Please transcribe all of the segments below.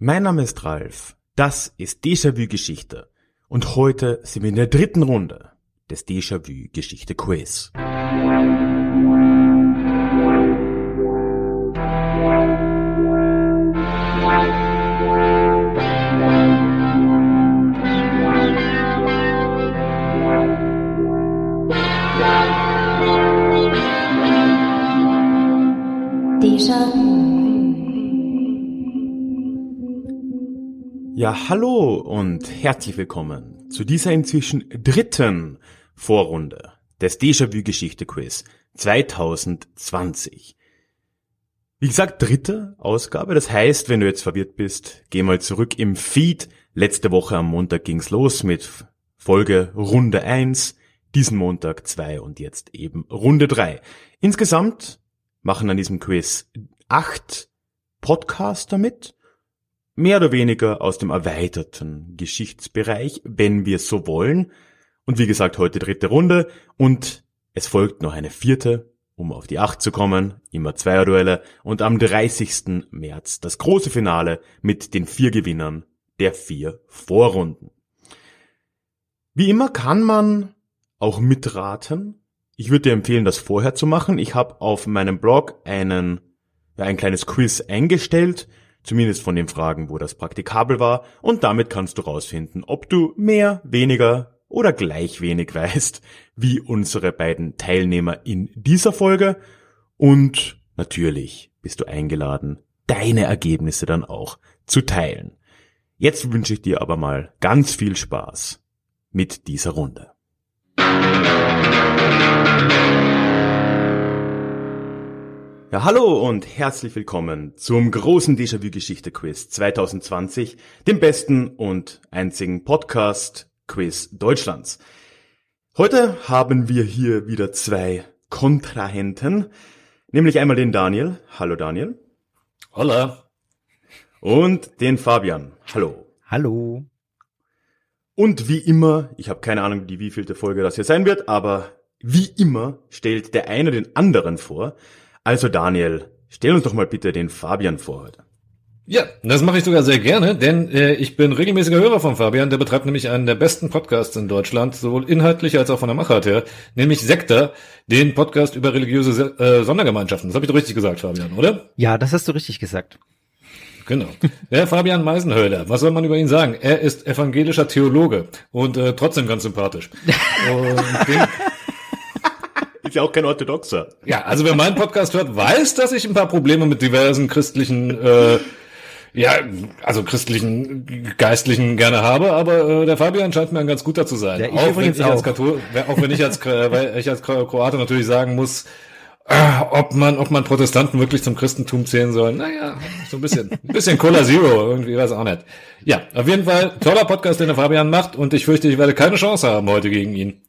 Mein Name ist Ralf, das ist Déjà-vu Geschichte und heute sind wir in der dritten Runde des Déjà-vu Geschichte Quiz. Ja, hallo und herzlich willkommen zu dieser inzwischen dritten Vorrunde des Déjà-vu Geschichte Quiz 2020. Wie gesagt, dritte Ausgabe. Das heißt, wenn du jetzt verwirrt bist, geh mal zurück im Feed. Letzte Woche am Montag ging's los mit Folge Runde 1, diesen Montag 2 und jetzt eben Runde 3. Insgesamt machen an diesem Quiz acht Podcaster mit mehr oder weniger aus dem erweiterten Geschichtsbereich, wenn wir so wollen. Und wie gesagt, heute dritte Runde und es folgt noch eine vierte, um auf die acht zu kommen, immer Zweierduelle und am 30. März das große Finale mit den vier Gewinnern der vier Vorrunden. Wie immer kann man auch mitraten. Ich würde dir empfehlen, das vorher zu machen. Ich habe auf meinem Blog einen, ja, ein kleines Quiz eingestellt, zumindest von den Fragen, wo das praktikabel war, und damit kannst du rausfinden, ob du mehr, weniger oder gleich wenig weißt, wie unsere beiden Teilnehmer in dieser Folge. Und natürlich bist du eingeladen, deine Ergebnisse dann auch zu teilen. Jetzt wünsche ich dir aber mal ganz viel Spaß mit dieser Runde. Ja, hallo und herzlich willkommen zum großen Déjà-vu-Geschichte-Quiz 2020, dem besten und einzigen Podcast-Quiz Deutschlands. Heute haben wir hier wieder zwei Kontrahenten, nämlich einmal den Daniel. Hallo Daniel. Hola. Und den Fabian. Hallo. Hallo. Und wie immer, ich habe keine Ahnung, die wievielte Folge das hier sein wird, aber wie immer stellt der eine den anderen vor. Also Daniel, stell uns doch mal bitte den Fabian vor heute. Ja, das mache ich sogar sehr gerne, denn äh, ich bin regelmäßiger Hörer von Fabian. Der betreibt nämlich einen der besten Podcasts in Deutschland, sowohl inhaltlich als auch von der Machart her, nämlich Sekta, den Podcast über religiöse äh, Sondergemeinschaften. Das habe ich doch richtig gesagt, Fabian, oder? Ja, das hast du richtig gesagt. Genau. Der Fabian Meisenhöhler, was soll man über ihn sagen? Er ist evangelischer Theologe und äh, trotzdem ganz sympathisch. Und den, ist ja auch kein Orthodoxer. Ja, also wer meinen Podcast hört, weiß, dass ich ein paar Probleme mit diversen christlichen, äh, ja, also christlichen Geistlichen gerne habe, aber äh, der Fabian scheint mir ein ganz guter zu sein. Ja, ich auch, wenn ich auch. Als Kathol auch wenn ich als, äh, weil ich als Kroate natürlich sagen muss, äh, ob man, ob man Protestanten wirklich zum Christentum zählen soll. Naja, so ein bisschen, ein bisschen Cola Zero, irgendwie, weiß auch nicht. Ja, auf jeden Fall toller Podcast, den der Fabian macht und ich fürchte, ich werde keine Chance haben heute gegen ihn.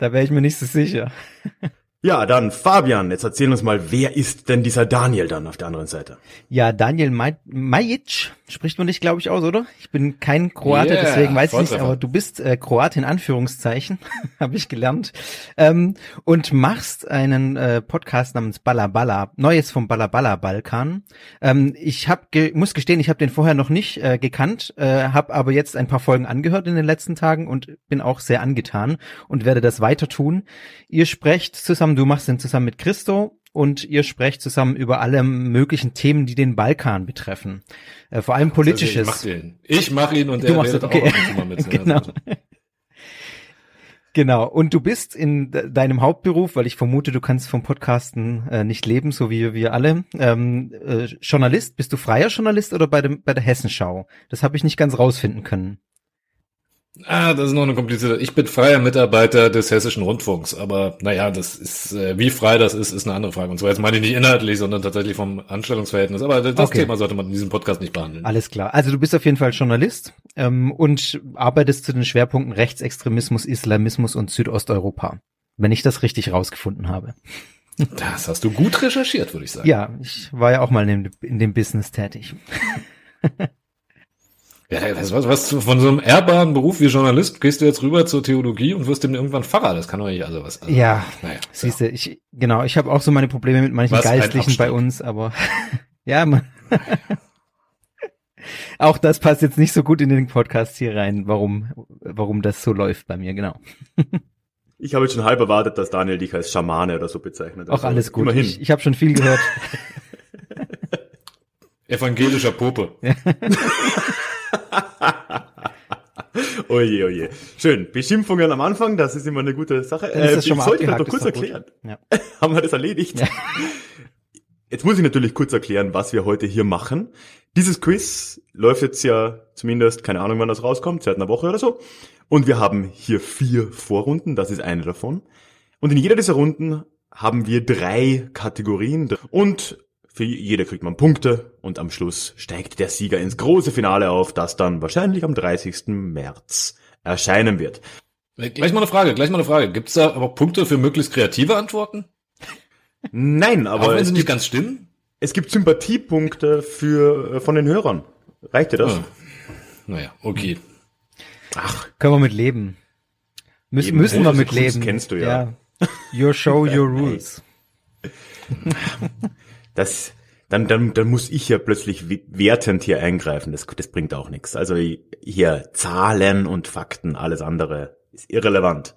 Da wäre ich mir nicht so sicher. Ja, dann Fabian, jetzt erzähl uns mal, wer ist denn dieser Daniel dann auf der anderen Seite? Ja, Daniel Majic spricht man dich, glaube ich, aus, oder? Ich bin kein Kroate, yeah, deswegen weiß ich nicht, aber du bist äh, Kroat in Anführungszeichen, habe ich gelernt. Ähm, und machst einen äh, Podcast namens Balla Neues vom Balla Balkan. Ähm, ich hab ge muss gestehen, ich habe den vorher noch nicht äh, gekannt, äh, habe aber jetzt ein paar Folgen angehört in den letzten Tagen und bin auch sehr angetan und werde das weiter tun. Ihr sprecht zusammen zusammen, du machst den zusammen mit Christo und ihr sprecht zusammen über alle möglichen Themen, die den Balkan betreffen. Äh, vor allem politisches. Also ich mach den. Ich mach ihn und du er redet okay. auch mit. genau. Genau. Und du bist in deinem Hauptberuf, weil ich vermute, du kannst vom Podcasten äh, nicht leben, so wie wir alle. Ähm, äh, Journalist, bist du freier Journalist oder bei, dem, bei der Hessenschau? Das habe ich nicht ganz rausfinden können. Ah, das ist noch eine komplizierte. Ich bin freier Mitarbeiter des Hessischen Rundfunks, aber naja, das ist, äh, wie frei das ist, ist eine andere Frage. Und zwar jetzt meine ich nicht inhaltlich, sondern tatsächlich vom Anstellungsverhältnis. Aber das okay. Thema sollte man in diesem Podcast nicht behandeln. Alles klar. Also du bist auf jeden Fall Journalist ähm, und arbeitest zu den Schwerpunkten Rechtsextremismus, Islamismus und Südosteuropa. Wenn ich das richtig rausgefunden habe. Das hast du gut recherchiert, würde ich sagen. Ja, ich war ja auch mal in, in dem Business tätig. Ja, was, was, was von so einem ehrbaren Beruf wie Journalist gehst du jetzt rüber zur Theologie und wirst dem irgendwann Pfarrer. Das kann doch nicht also was. Also, ja, naja, siehst du, ich genau, ich habe auch so meine Probleme mit manchen was Geistlichen bei uns, aber ja, man. Auch das passt jetzt nicht so gut in den Podcast hier rein, warum, warum das so läuft bei mir, genau. Ich habe jetzt schon halb erwartet, dass Daniel dich als Schamane oder so bezeichnet. Auch also, alles gut. Immerhin. Ich, ich habe schon viel gehört. Evangelischer Pope. oje, oje. Schön. Beschimpfungen am Anfang, das ist immer eine gute Sache. Äh, ich sollte das doch kurz erklären. Ja. Haben wir das erledigt? Ja. Jetzt muss ich natürlich kurz erklären, was wir heute hier machen. Dieses Quiz läuft jetzt ja zumindest, keine Ahnung, wann das rauskommt, seit einer Woche oder so. Und wir haben hier vier Vorrunden, das ist eine davon. Und in jeder dieser Runden haben wir drei Kategorien und für jede kriegt man Punkte und am Schluss steigt der Sieger ins große Finale auf, das dann wahrscheinlich am 30. März erscheinen wird. Gleich mal eine Frage, gleich mal eine Frage. Gibt es da aber Punkte für möglichst kreative Antworten? Nein, aber. Auch wenn sie nicht ganz stimmen? Es gibt Sympathiepunkte für, äh, von den Hörern. Reicht dir das? Ah. Naja, okay. Ach. Können wir mit leben. Müssen, müssen wir mit leben. kennst du ja. ja. Your show, your rules. Das, dann, dann, dann muss ich ja plötzlich wertend hier eingreifen. Das, das bringt auch nichts. Also hier Zahlen und Fakten, alles andere ist irrelevant.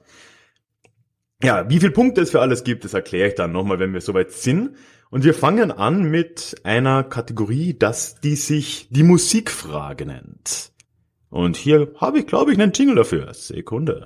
Ja, wie viel Punkte es für alles gibt, das erkläre ich dann nochmal, wenn wir soweit sind. Und wir fangen an mit einer Kategorie, das die sich die Musikfrage nennt. Und hier habe ich, glaube ich, einen Jingle dafür. Sekunde.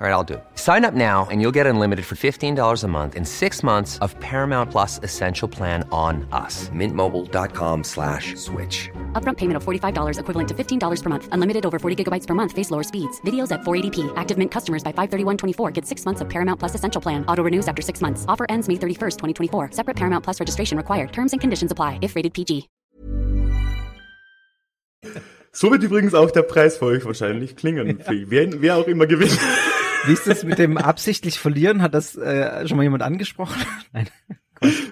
All right, I'll do it. Sign up now and you'll get unlimited for $15 a month in six months of Paramount Plus Essential Plan on us. Mintmobile.com slash switch. Upfront payment of $45 equivalent to $15 per month. Unlimited over 40 gigabytes per month. Face lower speeds. Videos at 480p. Active Mint customers by 531.24 get six months of Paramount Plus Essential Plan. Auto renews after six months. Offer ends May 31st, 2024. Separate Paramount Plus registration required. Terms and conditions apply if rated PG. So wird übrigens auch der Preis für euch wahrscheinlich klingen. Ja. Wer, wer auch immer gewinnt. Wie ist das mit dem absichtlich verlieren? Hat das äh, schon mal jemand angesprochen? Nein.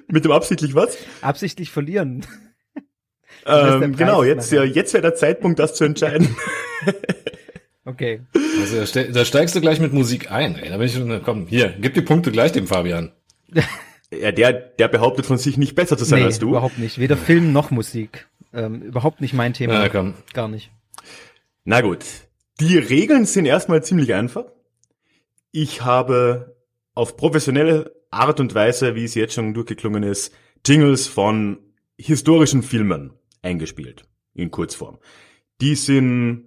Mit dem absichtlich was? Absichtlich verlieren. Ähm, genau, jetzt, ja, jetzt wäre der Zeitpunkt, das zu entscheiden. okay. Also da steigst du gleich mit Musik ein. Ey. Da bin ich schon, komm, hier, gib die Punkte gleich dem Fabian. Ja, der, der behauptet von sich nicht besser zu sein nee, als du. überhaupt nicht. Weder Film noch Musik. Ähm, überhaupt nicht mein Thema. Na, komm. Gar nicht. Na gut. Die Regeln sind erstmal ziemlich einfach. Ich habe auf professionelle Art und Weise, wie es jetzt schon durchgeklungen ist, Jingles von historischen Filmen eingespielt. In Kurzform. Die sind,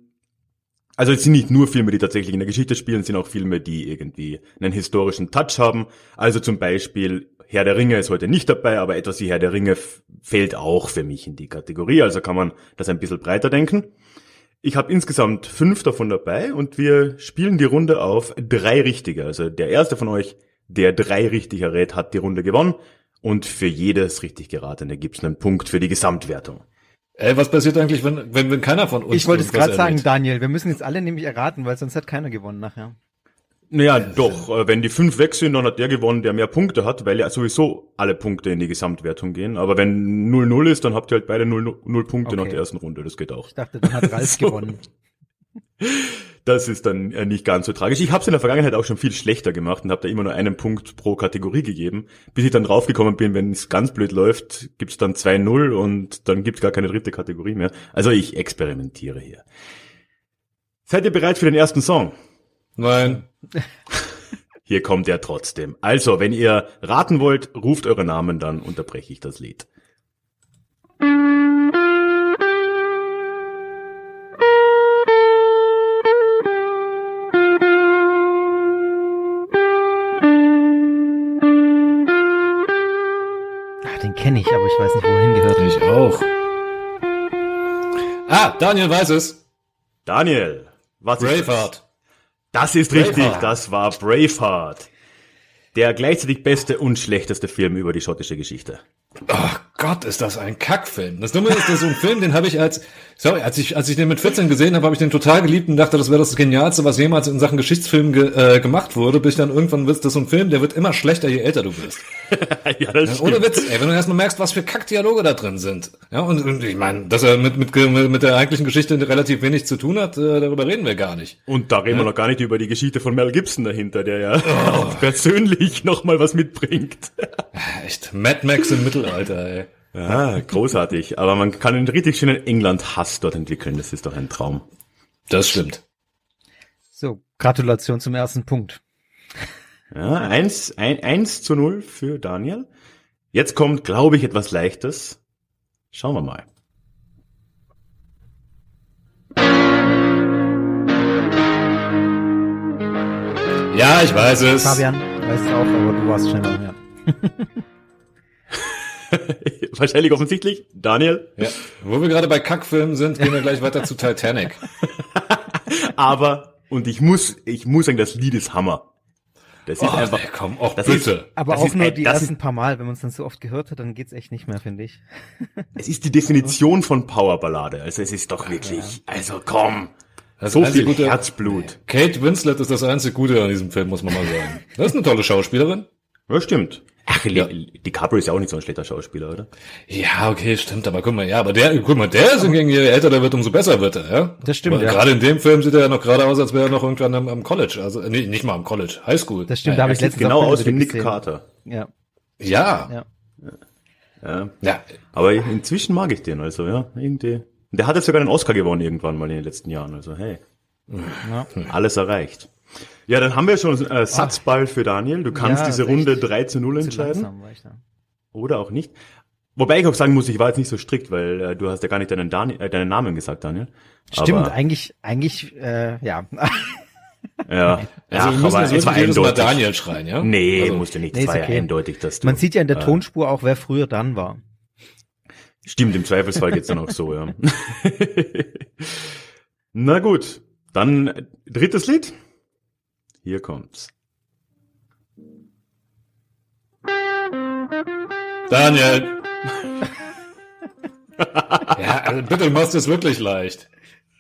also es sind nicht nur Filme, die tatsächlich in der Geschichte spielen, es sind auch Filme, die irgendwie einen historischen Touch haben. Also zum Beispiel Herr der Ringe ist heute nicht dabei, aber etwas wie Herr der Ringe fällt auch für mich in die Kategorie. Also kann man das ein bisschen breiter denken. Ich habe insgesamt fünf davon dabei und wir spielen die Runde auf drei Richtige. Also der erste von euch, der drei richtig errät, hat die Runde gewonnen. Und für jedes richtig geratene gibt es einen Punkt für die Gesamtwertung. Ey, was passiert eigentlich, wenn, wenn, wenn keiner von uns. Ich wollte es gerade sagen, Daniel, wir müssen jetzt alle nämlich erraten, weil sonst hat keiner gewonnen nachher. Naja, doch, äh, wenn die fünf weg sind, dann hat der gewonnen, der mehr Punkte hat, weil ja sowieso alle Punkte in die Gesamtwertung gehen. Aber wenn 0-0 ist, dann habt ihr halt beide 0, 0 Punkte okay. nach der ersten Runde. Das geht auch. Ich dachte, dann hat Ralf so. gewonnen. Das ist dann äh, nicht ganz so tragisch. Ich habe es in der Vergangenheit auch schon viel schlechter gemacht und habe da immer nur einen Punkt pro Kategorie gegeben, bis ich dann draufgekommen bin, wenn es ganz blöd läuft, gibt's dann 2-0 und dann gibt's gar keine dritte Kategorie mehr. Also ich experimentiere hier. Seid ihr bereit für den ersten Song? Nein. Hier kommt er trotzdem. Also, wenn ihr raten wollt, ruft eure Namen, dann unterbreche ich das Lied. Ach, den kenne ich, aber ich weiß nicht, wohin gehört. Ich auch. Ah, Daniel weiß es. Daniel, was Braveheart. ist das? Das ist Braveheart. richtig, das war Braveheart. Der gleichzeitig beste und schlechteste Film über die schottische Geschichte. Oh Gott, ist das ein Kackfilm. Das Dumme ist, das so ein Film, den habe ich als, sorry, als ich, als ich den mit 14 gesehen habe, habe ich den total geliebt und dachte, das wäre das Genialste, was jemals in Sachen Geschichtsfilm ge, äh, gemacht wurde, bis ich dann irgendwann wirst, das ist so ein Film, der wird immer schlechter, je älter du wirst. ja, das ja, Ohne Witz, ey, wenn du erstmal merkst, was für Kackdialoge da drin sind. Ja, und, und ich meine, dass er mit, mit, mit der eigentlichen Geschichte relativ wenig zu tun hat, äh, darüber reden wir gar nicht. Und da reden ja? wir noch gar nicht über die Geschichte von Mel Gibson dahinter, der ja oh. persönlich nochmal was mitbringt. Echt, Mad Max im Mittelalter, ey. Ja, großartig. Aber man kann einen richtig schönen England-Hass dort entwickeln. Das ist doch ein Traum. Das stimmt. So, Gratulation zum ersten Punkt. Ja, eins, ein, eins zu null für Daniel. Jetzt kommt, glaube ich, etwas Leichtes. Schauen wir mal. Ja, ich weiß es. Fabian, weiß es auch, aber du warst schneller, ja. Wahrscheinlich offensichtlich. Daniel? Ja. Wo wir gerade bei Kackfilmen sind, gehen wir gleich weiter zu Titanic. Aber, und ich muss, ich muss sagen, das Lied ist Hammer. Das ist oh, einfach, nee, komm, auch das bitte. Ist, aber das auch ist, nur die ersten ist, paar Mal, wenn man es dann so oft gehört hat, dann geht's echt nicht mehr, finde ich. Es ist die Definition von Powerballade. Also es ist doch wirklich, also komm. Das so viel gute, Herzblut. Kate Winslet ist das einzige Gute an diesem Film, muss man mal sagen. Das ist eine tolle Schauspielerin. Ja, stimmt. Ach, ja. DiCaprio ist ja auch nicht so ein schlechter Schauspieler, oder? Ja, okay, stimmt, aber guck mal, ja, aber der, guck mal, der ist hingegen, je älter der wird, umso besser wird er, ja? Das stimmt, aber ja. Gerade in dem Film sieht er ja noch gerade aus, als wäre er noch irgendwann am, am College, also, nee, nicht mal am College, Highschool. Das stimmt, ja, da habe ich letztens genau aus wie Nick gesehen. Carter. Ja. Ja. Ja. Ja. ja. Aber inzwischen mag ich den, also, ja, irgendwie. Der hat jetzt sogar einen Oscar gewonnen irgendwann mal in den letzten Jahren, also, hey. Ja. Alles erreicht. Ja, dann haben wir schon äh, Satzball für Daniel. Du kannst ja, diese Runde 3 zu 0 entscheiden. Oder auch nicht. Wobei ich auch sagen muss, ich war jetzt nicht so strikt, weil äh, du hast ja gar nicht deinen, Dan äh, deinen Namen gesagt, Daniel. Stimmt, aber, eigentlich, eigentlich, äh, ja. Ja, also ja, wir müssen aber es war eindeutig. Mal Daniel schreien, ja? Nee, also, musste nicht. Nee, es war okay. eindeutig, dass du, Man sieht ja in der äh, Tonspur auch, wer früher dann war. Stimmt, im Zweifelsfall geht's dann auch so, ja. Na gut, dann drittes Lied. Hier kommt's. Daniel. ja, also bitte, du machst es wirklich leicht.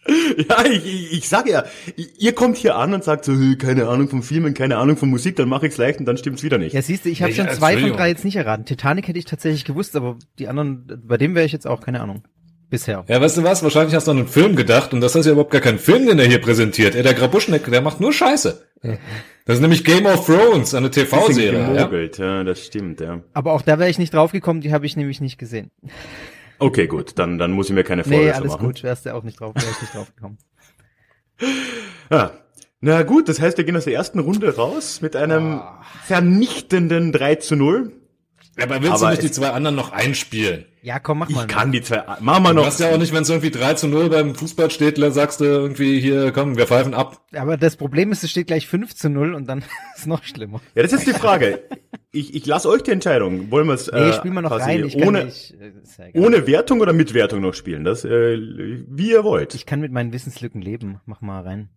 Ja, ich, ich, ich sage ja, ihr kommt hier an und sagt so, keine Ahnung vom Filmen, keine Ahnung von Musik, dann mache ich's leicht und dann stimmt's wieder nicht. Ja, siehst du, ich habe schon zwei von drei jetzt nicht erraten. Titanic hätte ich tatsächlich gewusst, aber die anderen, bei dem wäre ich jetzt auch keine Ahnung bisher. Ja, weißt du was? Wahrscheinlich hast du an einen Film gedacht und das ist ja überhaupt gar kein Film, den er hier präsentiert. Er, der Grabuschneck, der macht nur Scheiße. Das ist nämlich Game of Thrones, eine TV-Serie. Ja? ja, das stimmt, ja. Aber auch da wäre ich nicht draufgekommen, die habe ich nämlich nicht gesehen. Okay, gut, dann, dann muss ich mir keine Vorwürfe nee, alles machen. gut, wärst du auch nicht drauf, wärst nicht draufgekommen. ja. Na gut, das heißt, wir gehen aus der ersten Runde raus mit einem oh. vernichtenden 3 zu 0. Aber willst aber du nicht die zwei anderen noch einspielen? Ja, komm, mach mal. Ich kann die zwei, mach mal noch. Du hast ja auch nicht, wenn es irgendwie 3 zu 0 beim Fußball steht, dann sagst du irgendwie hier, komm, wir pfeifen ab. Aber das Problem ist, es steht gleich 5 zu 0 und dann ist es noch schlimmer. Ja, das ist die Frage. ich, ich lasse euch die Entscheidung. Wollen wir es nee, äh, spielen wir noch rein. Ich ohne, nicht, ja ohne Wertung oder mit Wertung noch spielen? Das, äh, wie ihr wollt. Ich kann mit meinen Wissenslücken leben. Mach mal rein.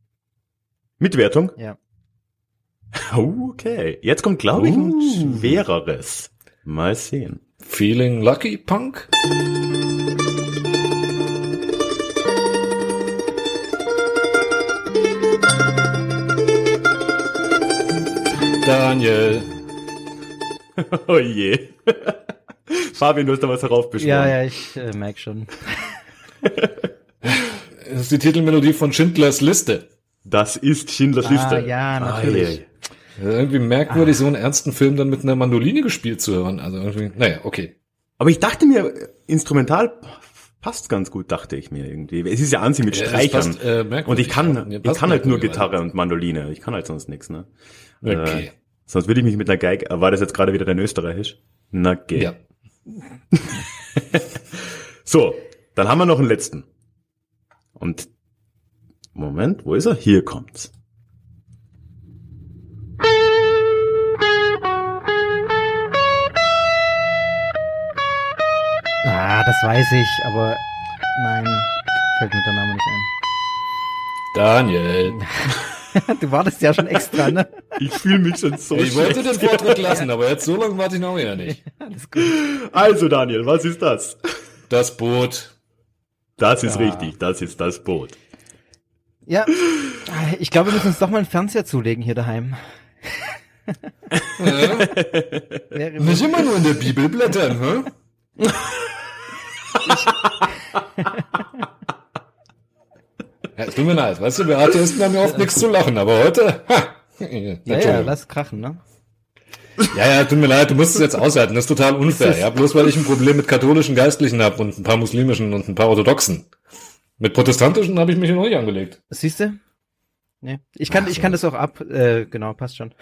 Mit Wertung? Ja. Okay. Jetzt kommt, glaube ich, uh. ein schwereres. Mal sehen. Feeling lucky, Punk? Daniel. oh je. Fabian, du hast da was heraufbeschworen. Ja, ja, ich äh, merk schon. das ist die Titelmelodie von Schindlers Liste. Das ist Schindlers ah, Liste. Ja, natürlich. Ah, ja, irgendwie merkwürdig, ah. so einen ernsten Film dann mit einer Mandoline gespielt zu hören. Also irgendwie, naja, okay. Aber ich dachte mir, instrumental passt ganz gut, dachte ich mir irgendwie. Es ist ja an sich mit ja, Streichern. Passt, äh, und ich kann, ja, ich kann halt nur Gitarre und Mandoline. Ich kann halt sonst nichts, ne? Okay. Äh, sonst würde ich mich mit einer Geige, war das jetzt gerade wieder dein Österreichisch? Na, geh. Ja. so, dann haben wir noch einen letzten. Und, Moment, wo ist er? Hier kommt's. Ah, das weiß ich, aber nein, fällt mir der Name nicht ein. Daniel. du wartest ja schon extra, ne? Ich fühle mich schon so Ich wollte den Vortritt lassen, aber jetzt so lange warte ich noch wieder nicht. Alles gut. Also Daniel, was ist das? Das Boot. Das ist ja. richtig, das ist das Boot. Ja, ich glaube, wir müssen uns doch mal einen Fernseher zulegen hier daheim. Ja. Nicht immer nur in der Bibel blättern, hä? ja, es tut mir leid, weißt du, wir Atheisten haben ja oft nichts zu lachen, aber heute, ha, ja, ja, lass krachen, ne? Ja, ja, tut mir leid, du musst es jetzt aushalten, das ist total unfair, ja, bloß weil ich ein Problem mit katholischen Geistlichen habe und ein paar muslimischen und ein paar orthodoxen. Mit protestantischen habe ich mich noch nicht angelegt. Siehst du? Nee. Ich kann, Ach, ich kann das auch ab, äh, genau, passt schon.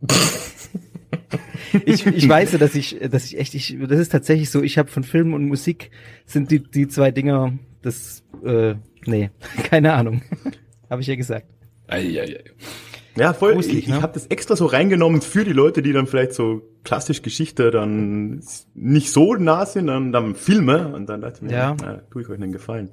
ich, ich weiß ja, dass ich, dass ich echt, ich, das ist tatsächlich so, ich habe von Film und Musik sind die, die zwei Dinger, das, äh, nee, keine Ahnung. habe ich ja gesagt. Ei, ei, ei. Ja, voll. Gruselig, ich ne? ich habe das extra so reingenommen für die Leute, die dann vielleicht so klassisch Geschichte dann nicht so nah sind, dann, dann Filme und dann dachte ich mir, ja. na, tue ich euch einen Gefallen.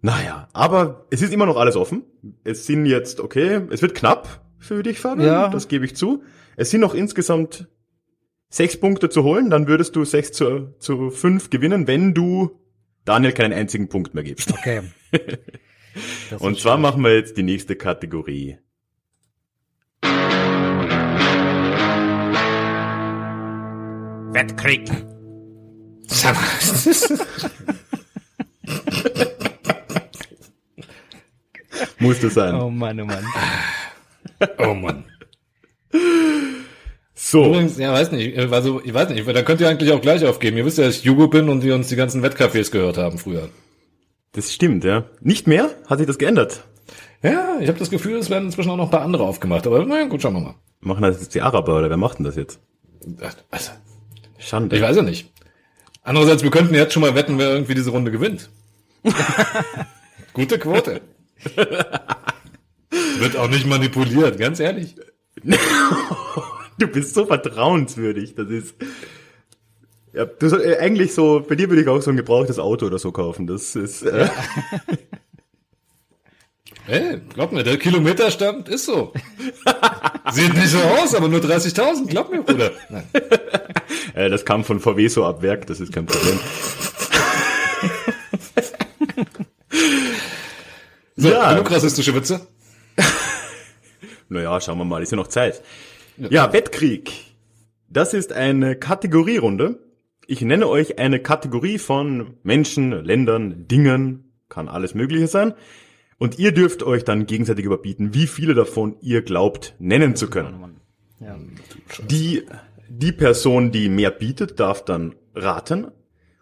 Naja, aber es ist immer noch alles offen. Es sind jetzt, okay, es wird knapp für dich, Fabian, ja. das gebe ich zu. Es sind noch insgesamt sechs Punkte zu holen, dann würdest du sechs zu, zu fünf gewinnen, wenn du Daniel keinen einzigen Punkt mehr gibst. Okay. Und zwar schön. machen wir jetzt die nächste Kategorie. Wettkrieg. Musste sein. Oh Mann, oh Mann. Oh Mann. So. Übrigens, ja, weiß nicht, also, ich weiß nicht, da könnt ihr eigentlich auch gleich aufgeben. Ihr wisst ja, dass ich Jugo bin und wir uns die ganzen Wettcafés gehört haben früher. Das stimmt, ja. Nicht mehr? Hat sich das geändert? Ja, ich habe das Gefühl, es werden inzwischen auch noch ein paar andere aufgemacht. Aber naja, gut, schauen wir mal. Machen das jetzt die Araber oder wer macht denn das jetzt? Also, Schande. Ich weiß ja nicht. Andererseits, wir könnten jetzt schon mal wetten, wer irgendwie diese Runde gewinnt. Gute Quote. Wird auch nicht manipuliert, ganz ehrlich. du bist so vertrauenswürdig, das ist. Ja, du soll, äh, eigentlich so, bei dir würde ich auch so ein gebrauchtes Auto oder so kaufen. Das ist. Äh, ja. Hey, glaub mir, der Kilometerstand ist so. Sieht nicht so aus, aber nur 30.000, glaub mir, Bruder. Nein. Äh, das kam von VW so ab Werk, das ist kein Problem. so, ja. genug rassistische Witze. naja, schauen wir mal, ist ja noch Zeit. Ja. Wettkrieg. Das ist eine Kategorierunde. Ich nenne euch eine Kategorie von Menschen, Ländern, Dingen, kann alles Mögliche sein. Und ihr dürft euch dann gegenseitig überbieten, wie viele davon ihr glaubt nennen zu können. Die, die Person, die mehr bietet, darf dann raten.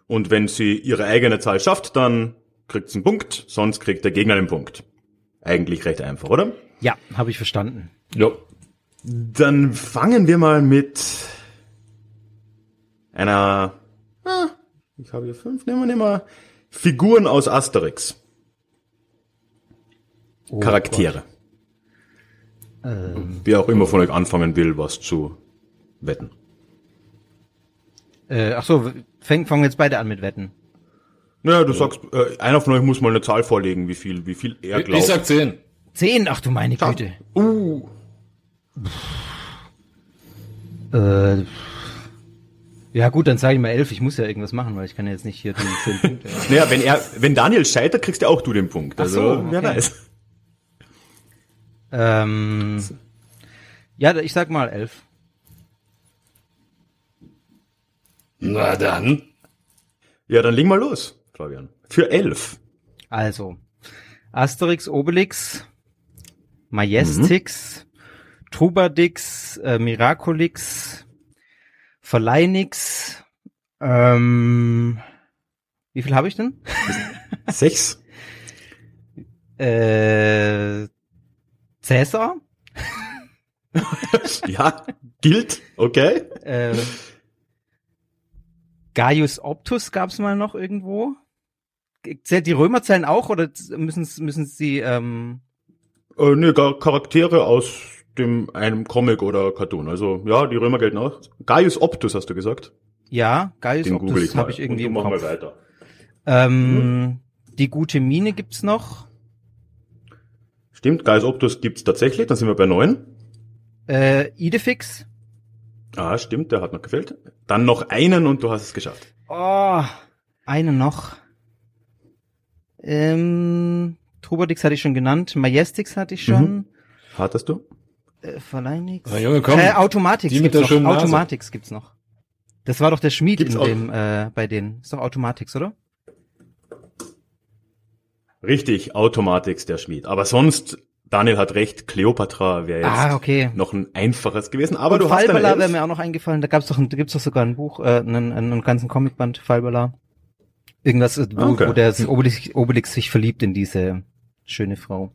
Und wenn sie ihre eigene Zahl schafft, dann kriegt sie einen Punkt, sonst kriegt der Gegner den Punkt. Eigentlich recht einfach, oder? Ja, habe ich verstanden. Ja. Dann fangen wir mal mit einer, ah, ich habe hier fünf, nehmen wir, nehmen wir Figuren aus Asterix. Oh Charaktere. Ähm, Wer auch immer von euch anfangen will, was zu wetten. Äh, ach so, fangen fang jetzt beide an mit Wetten. Naja, du ja. sagst, äh, einer von euch muss mal eine Zahl vorlegen, wie viel, wie viel er glaubt. Ich sag zehn. Zehn? Ach du meine Güte. Uh. Äh, ja gut, dann sage ich mal elf. Ich muss ja irgendwas machen, weil ich kann ja jetzt nicht hier die zehn Punkte. naja, wenn er, wenn Daniel scheitert, kriegst ja auch du den Punkt. Also, so, okay. wer weiß. Ähm, ja, ich sag mal elf. Na dann. Ja, dann leg mal los, Fabian. Für elf. Also, Asterix, Obelix, Majestix, mhm. Trubadix, äh, Miraculix, Verleinix, ähm, wie viel habe ich denn? Sechs. äh, Cäsar. ja, gilt, okay. Äh, Gaius Optus gab's mal noch irgendwo. Zählt die Römerzellen auch oder müssen müssen sie ähm äh, nee, Charaktere aus dem einem Comic oder Cartoon. Also ja, die Römer gelten auch. Gaius Optus hast du gesagt? Ja, Gaius Den Optus habe ich irgendwie Und im Kopf. weiter. Ähm, hm. Die gute Mine gibt's noch. Stimmt, Gaius Optus gibt's tatsächlich, dann sind wir bei neun. Äh, Idefix. Ah, stimmt, der hat noch gefehlt. Dann noch einen und du hast es geschafft. Oh, einen noch. Ähm, Trubadix hatte ich schon genannt, Majestix hatte ich schon. Mhm. Hattest du? Äh, Verleinix. Na, Junge, komm. Äh, Automatix die gibt's noch. Automatix gibt's noch. Das war doch der Schmied gibt's in dem, äh, bei denen. Ist doch Automatix, oder? Richtig, Automatix der Schmied. Aber sonst, Daniel hat recht, Cleopatra wäre jetzt ah, okay. noch ein einfaches gewesen. Aber Und du Fallbala hast wäre mir auch noch eingefallen. Da gab's doch, da gibt's doch sogar ein Buch, äh, einen, einen ganzen Comicband Fallbala. Irgendwas, wo, okay. wo der Obelix, Obelix sich verliebt in diese schöne Frau.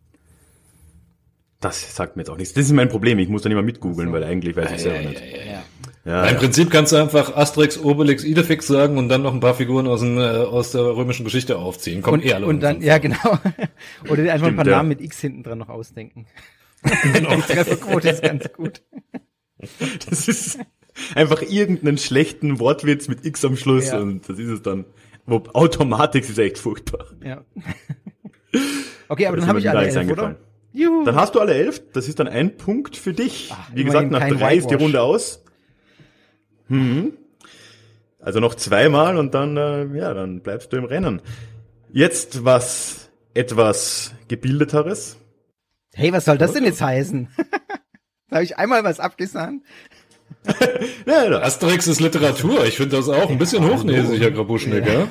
Das sagt mir jetzt auch nichts. Das ist mein Problem. Ich muss dann immer mitgoogeln, weil eigentlich weiß ich ja, selber ja, nicht. Ja, ja, ja, Im Prinzip kannst du einfach Asterix, Obelix, Idefix sagen und dann noch ein paar Figuren aus, dem, äh, aus der römischen Geschichte aufziehen. Kommt und, eh alle und dann, ja genau. Oder einfach Stimmt, ein paar Namen mit X hinten dran noch ausdenken. genau. Die Trefferquote ist ganz gut. Das ist einfach irgendeinen schlechten Wortwitz mit X am Schluss ja. und das ist es dann. Wo Automatik ist echt furchtbar. Ja. Okay, aber dann habe ich alle elf, oder? Juhu. Dann hast du alle elf. Das ist dann ein Punkt für dich. Ach, Wie gesagt, nach drei ist die Runde aus. Mhm. Also noch zweimal und dann, äh, ja, dann bleibst du im Rennen. Jetzt was etwas gebildeteres. Hey, was soll das denn jetzt heißen? da habe ich einmal was abgesahnt. ja, ja. Asterix ist Literatur. Ich finde das auch ein bisschen hochnäsig, Herr Grabuschnik, ja.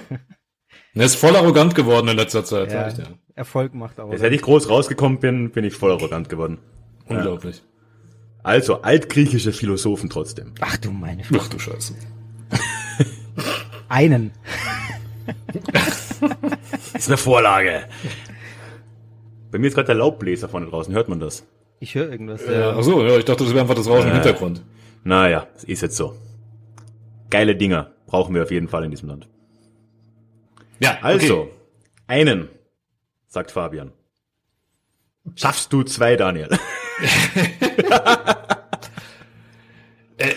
Er ist voll arrogant geworden in letzter Zeit. Ja, ja. Erfolg macht auch. Jetzt hätte ich groß rausgekommen bin, bin ich voll arrogant geworden. Unglaublich. Ja. Also, altgriechische Philosophen trotzdem. Ach du meine Frau. Ach du Scheiße. Einen. ist eine Vorlage. Bei mir ist gerade der Laubbläser vorne draußen, hört man das? Ich höre irgendwas. Ja. Ach so, ja, ich dachte, das wäre einfach das Raus äh, im Hintergrund. Naja, ist jetzt so. Geile Dinger brauchen wir auf jeden Fall in diesem Land. Ja, also, okay. einen, sagt Fabian. Schaffst du zwei, Daniel? äh,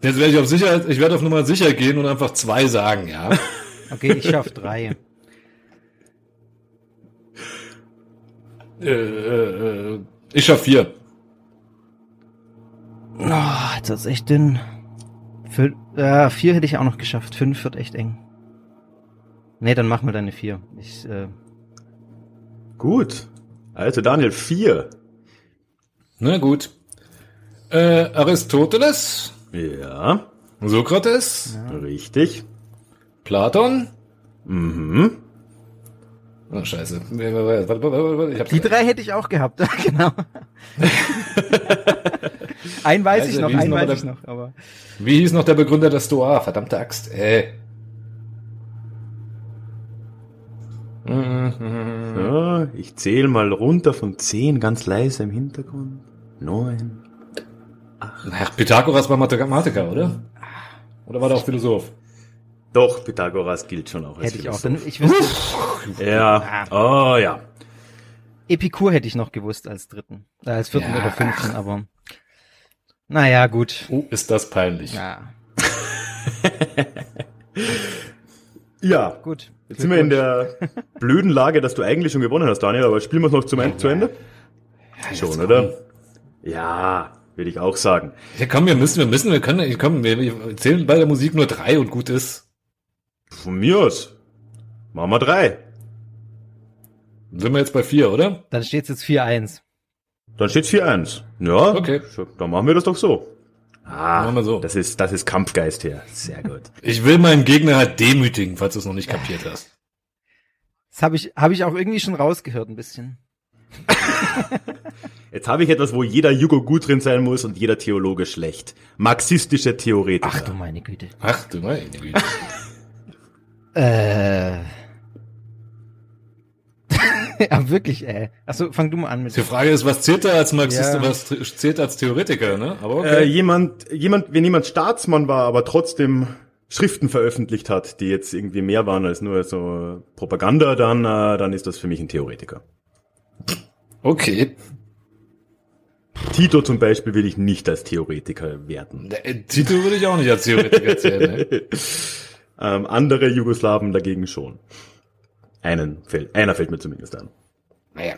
jetzt werde ich auf Sicherheit, ich werde auf Nummer sicher gehen und einfach zwei sagen, ja. Okay, ich schaff drei. Äh, äh, ich schaff vier. Oh, jetzt ist echt dünn. Für, äh, vier hätte ich auch noch geschafft. Fünf wird echt eng. Nee, dann machen wir deine vier. Ich, äh Gut. Also Daniel, vier. Na gut. Äh, Aristoteles. Ja. Sokrates. Ja. Richtig. Platon. Mhm. Oh, scheiße. Die drei hätte ich auch gehabt, genau. einen weiß also, ich noch, einen weiß ich noch, aber. Wie hieß noch der Begründer der Stoa? Verdammte Axt. Äh. So, ich zähle mal runter von zehn, ganz leise im Hintergrund. Neun, acht. Ach, Pythagoras war Mathematiker, oder? Oder war der auch Philosoph? Doch, Pythagoras gilt schon auch als Hätte Philosoph. ich auch. Dann, ich wüsste, ja, oh ja. Epikur hätte ich noch gewusst als dritten, äh, als vierten ja. oder fünften, aber naja, gut. Oh, ist das peinlich. Ja. ja. Gut. Jetzt sind wir in der blöden Lage, dass du eigentlich schon gewonnen hast, Daniel, aber spielen wir es noch zum Ende, zu Ende? Ja, schon, oder? Ja, würde ich auch sagen. Ja, komm, wir müssen, wir müssen, wir können, komm, wir zählen bei der Musik nur drei und gut ist. Von mir aus. Machen wir drei. Dann sind wir jetzt bei vier, oder? Dann steht es jetzt 4-1. Dann steht 4-1. Ja. Okay. Dann machen wir das doch so. Ah, so. das ist, das ist Kampfgeist hier. Sehr gut. Ich will meinen Gegner halt demütigen, falls du es noch nicht kapiert hast. Das habe ich, hab ich auch irgendwie schon rausgehört ein bisschen. Jetzt habe ich etwas, wo jeder Jugo gut drin sein muss und jeder Theologe schlecht. Marxistische Theoretiker. Ach du meine Güte. Ach du meine Güte. äh. ja, wirklich, ey. Achso, fang du mal an mit. Die Frage ist, was zählt da als Marxist ja. was zählt als Theoretiker, ne? Aber okay. Äh, jemand, jemand, wenn jemand Staatsmann war, aber trotzdem Schriften veröffentlicht hat, die jetzt irgendwie mehr waren als nur so Propaganda, dann, äh, dann ist das für mich ein Theoretiker. Okay. Tito zum Beispiel will ich nicht als Theoretiker werden. Äh, Tito würde ich auch nicht als Theoretiker zählen. Ne? ähm, andere Jugoslawen dagegen schon. Einen fällt, einer fällt mir zumindest an. Naja.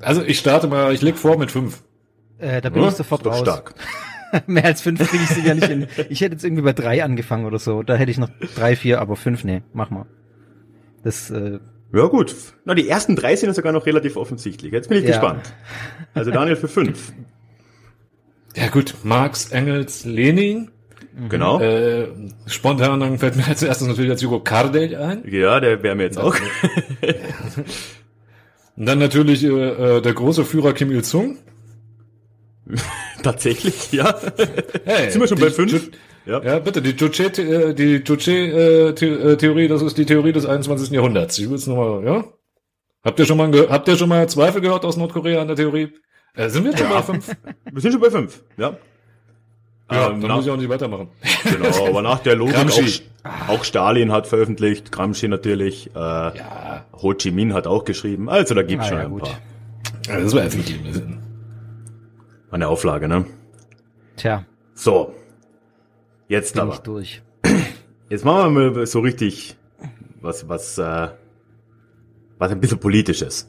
Also ich starte mal, ich leg vor mit fünf. Äh, da bin ja, ich sofort raus. Stark. Mehr als fünf kriege ich sicher nicht hin. Ich hätte jetzt irgendwie bei drei angefangen oder so. Da hätte ich noch drei, vier, aber fünf, nee, mach mal. Das, äh, ja gut. Na, die ersten drei sind ja sogar noch relativ offensichtlich. Jetzt bin ich ja. gespannt. Also Daniel für fünf. Ja gut, Marx, Engels, Lenin. Genau. Äh, spontan dann fällt mir als erstes natürlich als Hugo Kardel ein. Ja, der wäre mir jetzt auch. Und dann natürlich äh, äh, der große Führer Kim Il-sung. Tatsächlich, ja. Hey, Sind wir schon bei fünf? Ja. ja, bitte, die Juche, äh, die Juche-Theorie, äh, das ist die Theorie des 21. Jahrhunderts. Ich will es nochmal, ja? Habt ihr schon mal, habt ihr schon mal Zweifel gehört aus Nordkorea an der Theorie? Äh, sind wir schon ja. bei fünf? Wir sind schon bei fünf, ja. Ja, ähm, dann nach, muss ich auch nicht weitermachen. Genau, aber nach der Logik auch, auch, Stalin hat veröffentlicht, Gramsci natürlich, äh, ja. Ho Chi Minh hat auch geschrieben, also da gibt's ah, schon ja, ein gut. paar. Ja, das war effektiv. Eine Auflage, ne? Tja. So. Jetzt Bin aber. Ich durch. Jetzt machen wir mal so richtig was, was, äh, was ein bisschen politisches.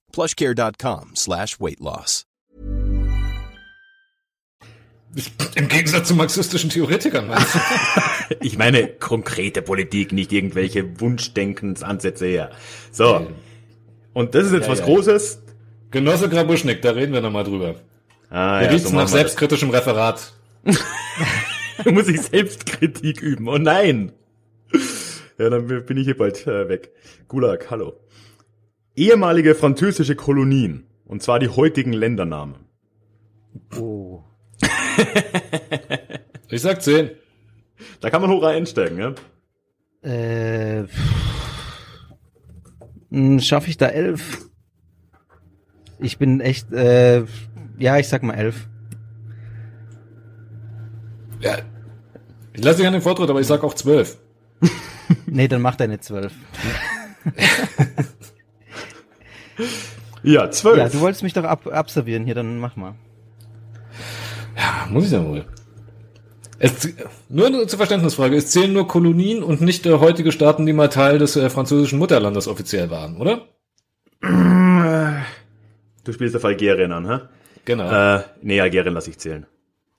plushcare.com slash weight loss. Im Gegensatz zu marxistischen Theoretikern, meinst du? ich meine konkrete Politik, nicht irgendwelche Wunschdenkensansätze her. So. Und das ist jetzt ja, was ja, Großes. Genosse Grabuschnik, da reden wir nochmal drüber. Ah, ja, so nach selbstkritischem das. Referat. Muss ich Selbstkritik üben? Oh nein! Ja, dann bin ich hier bald äh, weg. Gulag, hallo ehemalige französische Kolonien. Und zwar die heutigen Ländernamen. Oh. ich sag zehn. Da kann man hoch einsteigen, ja? Äh, Schaffe ich da elf? Ich bin echt, äh, ja, ich sag mal elf. Ja, ich lasse dich an den Vortritt, aber ich sag auch zwölf. nee, dann mach deine zwölf. Ja, zwölf. Ja, du wolltest mich doch ab abservieren hier, dann mach mal. Ja, muss ich ja wohl. Es, nur zur Verständnisfrage, es zählen nur Kolonien und nicht äh, heutige Staaten, die mal Teil des äh, französischen Mutterlandes offiziell waren, oder? Du spielst auf Algerien an, hä? Genau. Äh, nee, Algerien lasse ich zählen.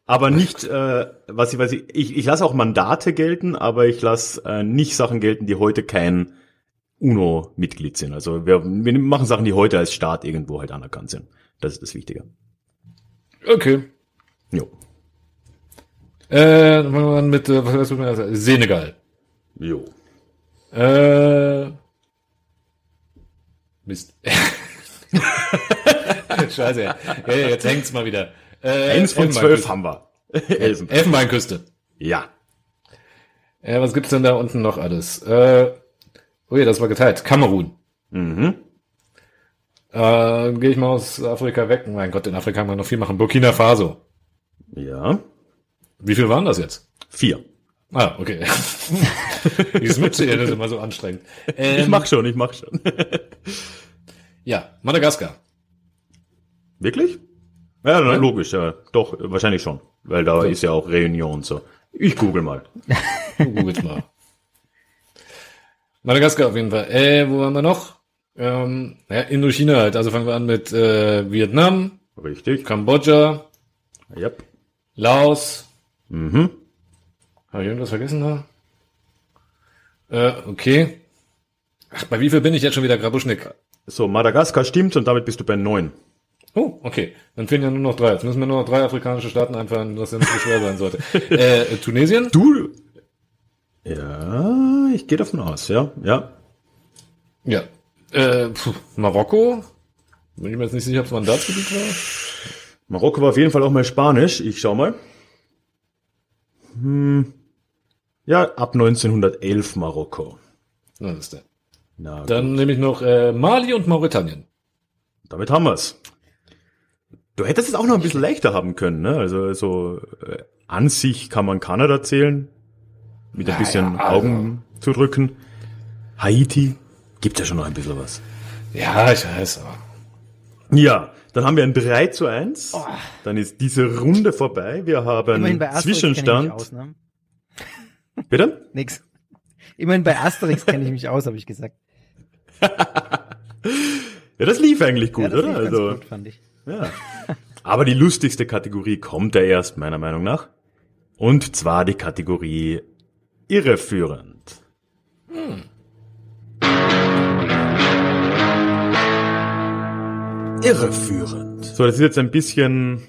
Aber nicht, äh, was ich, was ich, ich, ich lasse auch Mandate gelten, aber ich lasse äh, nicht Sachen gelten, die heute kein UNO-Mitglied sind. Also wir, wir machen Sachen, die heute als Staat irgendwo halt anerkannt sind. Das ist das Wichtige. Okay. Jo. Äh, mit, äh, was heißt das? Senegal. Jo. Äh, Mist. Scheiße. Ja, jetzt hängt's mal wieder. Äh, Eins von zwölf haben wir. Elfenbeinküste. Ja. Äh, was gibt's denn da unten noch alles? Äh, Oh ja, das war geteilt. Kamerun. Mhm. Äh, Gehe ich mal aus Afrika weg. Mein Gott, in Afrika kann man noch viel machen. Burkina Faso. Ja. Wie viel waren das jetzt? Vier. Ah, okay. Dieses Mitzählen ist immer so anstrengend. Ähm, ich mach schon, ich mach schon. ja, Madagaskar. Wirklich? Ja, ja, logisch, ja. Doch, wahrscheinlich schon. Weil da so. ist ja auch Reunion und so. Ich google mal. Du googelst mal. Madagaskar auf jeden Fall. Äh, wo waren wir noch? Ähm, ja, Indochina halt. Also fangen wir an mit äh, Vietnam. Richtig. Kambodscha. Yep. Laos. Mhm. Habe ich irgendwas vergessen da? Äh, okay. Ach, bei wie viel bin ich jetzt schon wieder Grabuschnick? So, Madagaskar stimmt und damit bist du bei neun. Oh, okay. Dann fehlen ja nur noch drei. Jetzt müssen wir nur noch drei afrikanische Staaten einfallen, was ja nicht so schwer sein sollte. Äh, Tunesien? Du, ja, ich gehe davon aus, ja, ja. Ja. Äh, puh, Marokko? Bin ich mir jetzt nicht sicher, ob es Mandatsgebiet war. Marokko war auf jeden Fall auch mal Spanisch. Ich schau mal. Hm. Ja, ab 1911 Marokko. Na, ist der. Na, Dann gut. nehme ich noch äh, Mali und Mauretanien. Damit haben wir's. Du hättest es auch noch ein bisschen leichter haben können, ne? Also so äh, an sich kann man Kanada zählen, mit ein bisschen ja, also. Augen zu drücken. Haiti gibt ja schon noch ein bisschen was. Ja, ich weiß. Aber. Ja, dann haben wir ein 3 zu 1. Oh. Dann ist diese Runde vorbei. Wir haben Zwischenstand. Aus, ne? Bitte? Nix. Immerhin bei Asterix kenne ich mich aus, habe ich gesagt. ja, das lief eigentlich gut, ja, oder? also, gut, fand ich. Ja. Aber die lustigste Kategorie kommt ja erst, meiner Meinung nach. Und zwar die Kategorie irreführend. Hm. Irreführend. So, das ist jetzt ein bisschen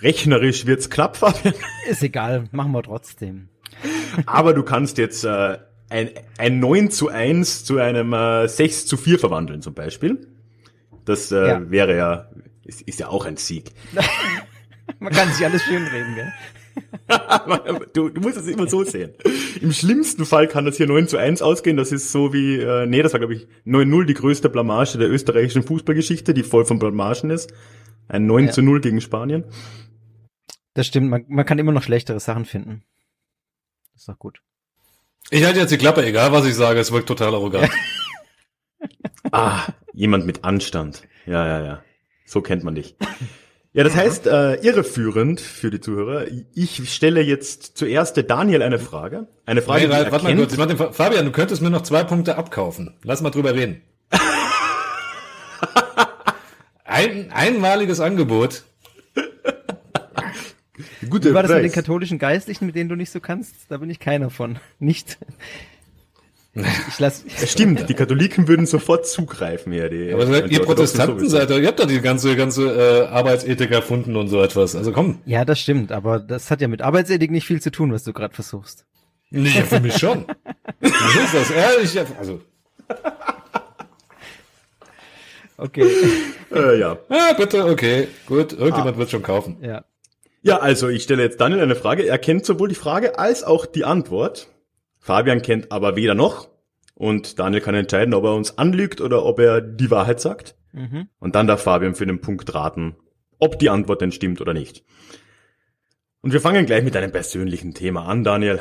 rechnerisch wird's knapp, Fabian. Ist egal, machen wir trotzdem. Aber du kannst jetzt äh, ein, ein 9 zu 1 zu einem äh, 6 zu 4 verwandeln zum Beispiel. Das äh, ja. wäre ja, ist, ist ja auch ein Sieg. Man kann sich alles schön reden, gell? du, du musst es immer so sehen. Im schlimmsten Fall kann das hier 9 zu 1 ausgehen. Das ist so wie, äh, nee, das war glaube ich 9-0 die größte Blamage der österreichischen Fußballgeschichte, die voll von Blamagen ist. Ein 9 ja. zu 0 gegen Spanien. Das stimmt, man, man kann immer noch schlechtere Sachen finden. Das ist doch gut. Ich halte jetzt die Klappe, egal was ich sage, es wirkt total arrogant. ah, jemand mit Anstand. Ja, ja, ja. So kennt man dich. Ja, das heißt, äh, irreführend für die Zuhörer. Ich stelle jetzt zuerst der Daniel eine Frage. Eine Frage, nee, die warte mal kurz. Warte, Fabian, du könntest mir noch zwei Punkte abkaufen. Lass mal drüber reden. Ein einmaliges Angebot. Gute Wie war das mit den katholischen Geistlichen, mit denen du nicht so kannst? Da bin ich keiner von. Nicht. Ich lass, es stimmt, die Katholiken würden sofort zugreifen hier. Die, Aber ihr Protestanten seid, ihr habt doch die ganze, ganze äh, Arbeitsethik erfunden und so etwas. Also komm. Ja, das stimmt, aber das hat ja mit Arbeitsethik nicht viel zu tun, was du gerade versuchst. Nee, für mich schon. was ist das? Ehrlich, also. Okay. Äh, ja. Ah, bitte, okay. Gut, irgendjemand ah. wird schon kaufen. Ja. Ja, also ich stelle jetzt Daniel eine Frage. Er kennt sowohl die Frage als auch die Antwort. Fabian kennt aber weder noch. Und Daniel kann entscheiden, ob er uns anlügt oder ob er die Wahrheit sagt. Mhm. Und dann darf Fabian für den Punkt raten, ob die Antwort denn stimmt oder nicht. Und wir fangen gleich mit einem persönlichen Thema an, Daniel.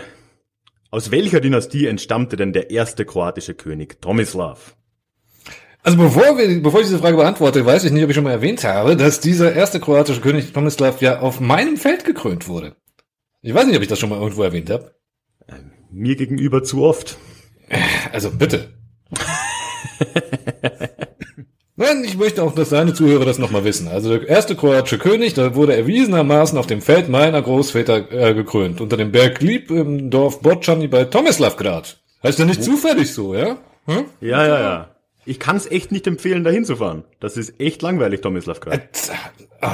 Aus welcher Dynastie entstammte denn der erste kroatische König Tomislav? Also bevor, wir, bevor ich diese Frage beantworte, weiß ich nicht, ob ich schon mal erwähnt habe, dass dieser erste kroatische König Tomislav ja auf meinem Feld gekrönt wurde. Ich weiß nicht, ob ich das schon mal irgendwo erwähnt habe. Mir gegenüber zu oft. Also bitte. Nein, ich möchte auch, dass deine Zuhörer das nochmal wissen. Also der erste kroatische König, da wurde erwiesenermaßen auf dem Feld meiner Großväter äh, gekrönt. Unter dem Berg Lieb im Dorf Bocani bei Tomislavgrad. Heißt ja nicht zufällig so, ja? Hm? Ja, ja, ja. Ich kann es echt nicht empfehlen, da hinzufahren. Das ist echt langweilig, Tomislavgrad. Äh, oh,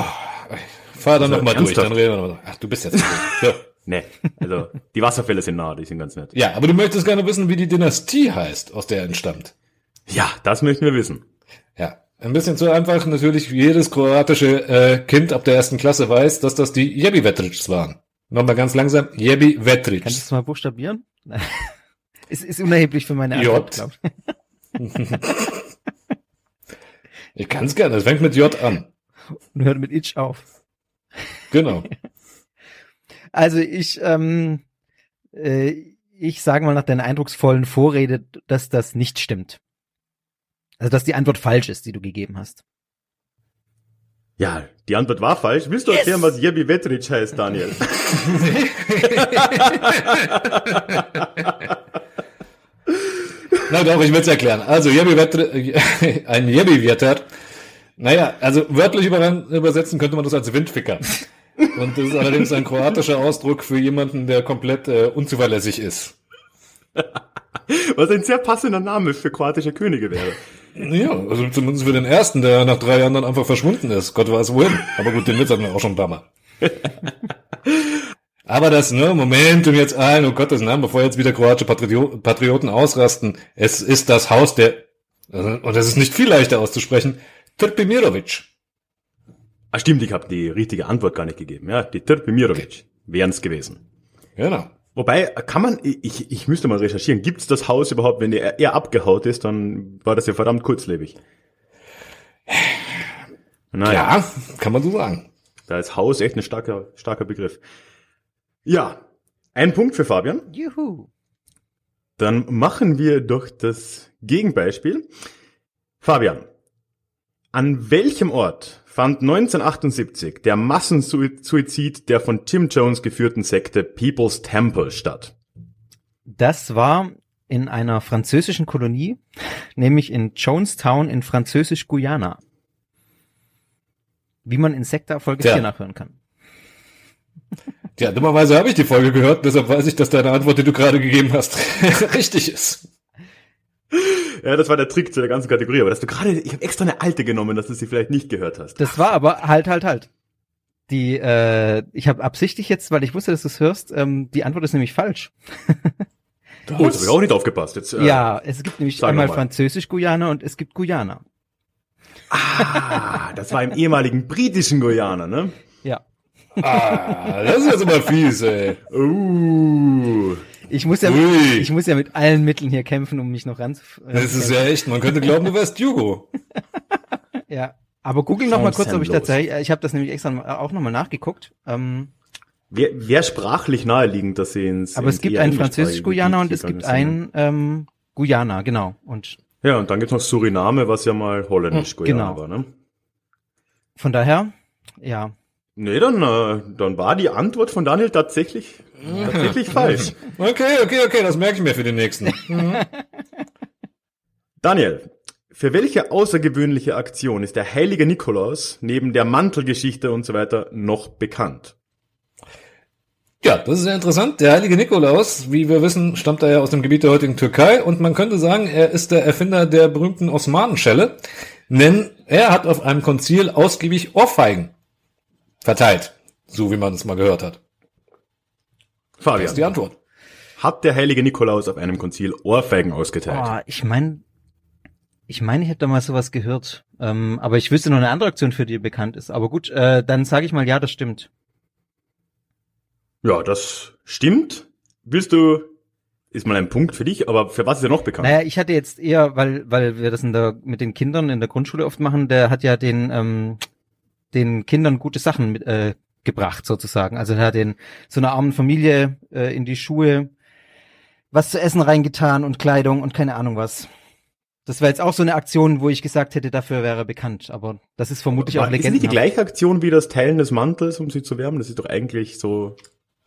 fahr dann nochmal durch, dann reden wir nochmal. Ach, du bist jetzt. so. Nee, also die Wasserfälle sind nah, die sind ganz nett. Ja, aber du möchtest gerne wissen, wie die Dynastie heißt, aus der er entstammt. Ja, das möchten wir wissen. Ja, ein bisschen zu einfach. Natürlich, jedes kroatische äh, Kind ab der ersten Klasse weiß, dass das die Jebi Vetrics waren. Nochmal ganz langsam, Jebi Vetrics. Kannst du das mal buchstabieren? ist, ist unerheblich für meine Antwort, glaube ich. ich kann es gerne, es fängt mit J an. Und hört mit Itch auf. Genau. Also ich, ähm, äh, ich sage mal nach deiner eindrucksvollen Vorrede, dass das nicht stimmt. Also dass die Antwort falsch ist, die du gegeben hast. Ja, die Antwort war falsch. Willst du yes. erklären, was Jebi Vetric heißt, Daniel? Na doch, ich will es erklären. Also Jebi Vetric, ein Jebi Vetter. Naja, also wörtlich übersetzen könnte man das als Windficker. Und das ist allerdings ein kroatischer Ausdruck für jemanden, der komplett äh, unzuverlässig ist. Was ein sehr passender Name für kroatische Könige wäre. Ja, also zumindest für den ersten, der nach drei Jahren dann einfach verschwunden ist. Gott weiß wohin. Aber gut, den Witz hatten wir auch schon ein paar Mal. Aber das, ne, Moment, und jetzt allen, oh Gottes Namen, bevor jetzt wieder kroatische Patrioten ausrasten, es ist das Haus der, und es ist nicht viel leichter auszusprechen, Trpimirovic. Ah, stimmt, ich habe die richtige Antwort gar nicht gegeben. Ja, die Trpimirovic wären es gewesen. Genau. Wobei, kann man, ich, ich müsste mal recherchieren, gibt's das Haus überhaupt, wenn er, er abgehaut ist, dann war das ja verdammt kurzlebig. Naja. Ja, kann man so sagen. Da ist Haus echt ein starker, starker Begriff. Ja, ein Punkt für Fabian. Juhu. Dann machen wir doch das Gegenbeispiel. Fabian, an welchem Ort fand 1978 der Massensuizid der von Tim Jones geführten Sekte People's Temple statt? Das war in einer französischen Kolonie, nämlich in Jonestown in Französisch-Guyana. Wie man in Sekta Folge ja. 4 nachhören kann. Ja, dummerweise habe ich die Folge gehört, deshalb weiß ich, dass deine Antwort, die du gerade gegeben hast, richtig ist. Ja, das war der Trick zu der ganzen Kategorie, aber dass du gerade, ich habe extra eine alte genommen, dass du sie vielleicht nicht gehört hast. Das war aber halt, halt, halt. Die, äh, ich habe absichtlich jetzt, weil ich wusste, dass du es hörst, ähm, die Antwort ist nämlich falsch. Oh, jetzt habe ich auch nicht aufgepasst. Jetzt, äh, ja, es gibt nämlich einmal Französisch-Guyana und es gibt Guyana. Ah, das war im ehemaligen britischen Guyana, ne? Ja. Ah, das ist jetzt immer fies, ey. Uh. Ich muss ja, Ui. ich muss ja mit allen Mitteln hier kämpfen, um mich noch ran. Äh, das ist ja echt, man könnte glauben, du wärst Jugo. ja, aber google noch mal kurz, ob ich tatsächlich, ich habe das nämlich extra auch noch mal nachgeguckt. Ähm, Wäre wär sprachlich naheliegend, dass sie ins. Aber es gibt einen Französisch-Guyana und es gibt ein ähm, Guyana, genau. Und ja, und dann gibt's noch Suriname, was ja mal holländisch-Guyana genau. war, ne? Von daher, ja. Nee, dann, äh, dann war die Antwort von Daniel tatsächlich, tatsächlich falsch. Okay, okay, okay, das merke ich mir für den nächsten. Daniel, für welche außergewöhnliche Aktion ist der heilige Nikolaus neben der Mantelgeschichte und so weiter noch bekannt? Ja, das ist sehr interessant. Der heilige Nikolaus, wie wir wissen, stammt er ja aus dem Gebiet der heutigen Türkei und man könnte sagen, er ist der Erfinder der berühmten Osmanenschelle, denn er hat auf einem Konzil ausgiebig Ohrfeigen verteilt, so wie man es mal gehört hat. Fabian. Das ist die Antwort. Hat der heilige Nikolaus auf einem Konzil Ohrfeigen ausgeteilt? Oh, ich meine, ich meine, ich hätte da mal sowas gehört. Ähm, aber ich wüsste noch eine andere Aktion, für die bekannt ist. Aber gut, äh, dann sage ich mal, ja, das stimmt. Ja, das stimmt. Willst du, ist mal ein Punkt für dich, aber für was ist er noch bekannt? Naja, ich hatte jetzt eher, weil, weil wir das in der, mit den Kindern in der Grundschule oft machen, der hat ja den, ähm, den Kindern gute Sachen mit, äh, gebracht, sozusagen. Also er hat den, so einer armen Familie äh, in die Schuhe was zu essen reingetan und Kleidung und keine Ahnung was. Das wäre jetzt auch so eine Aktion, wo ich gesagt hätte, dafür wäre er bekannt. Aber das ist vermutlich aber auch Legende. Ist nicht die gleiche Aktion wie das Teilen des Mantels, um sie zu wärmen? Das ist doch eigentlich so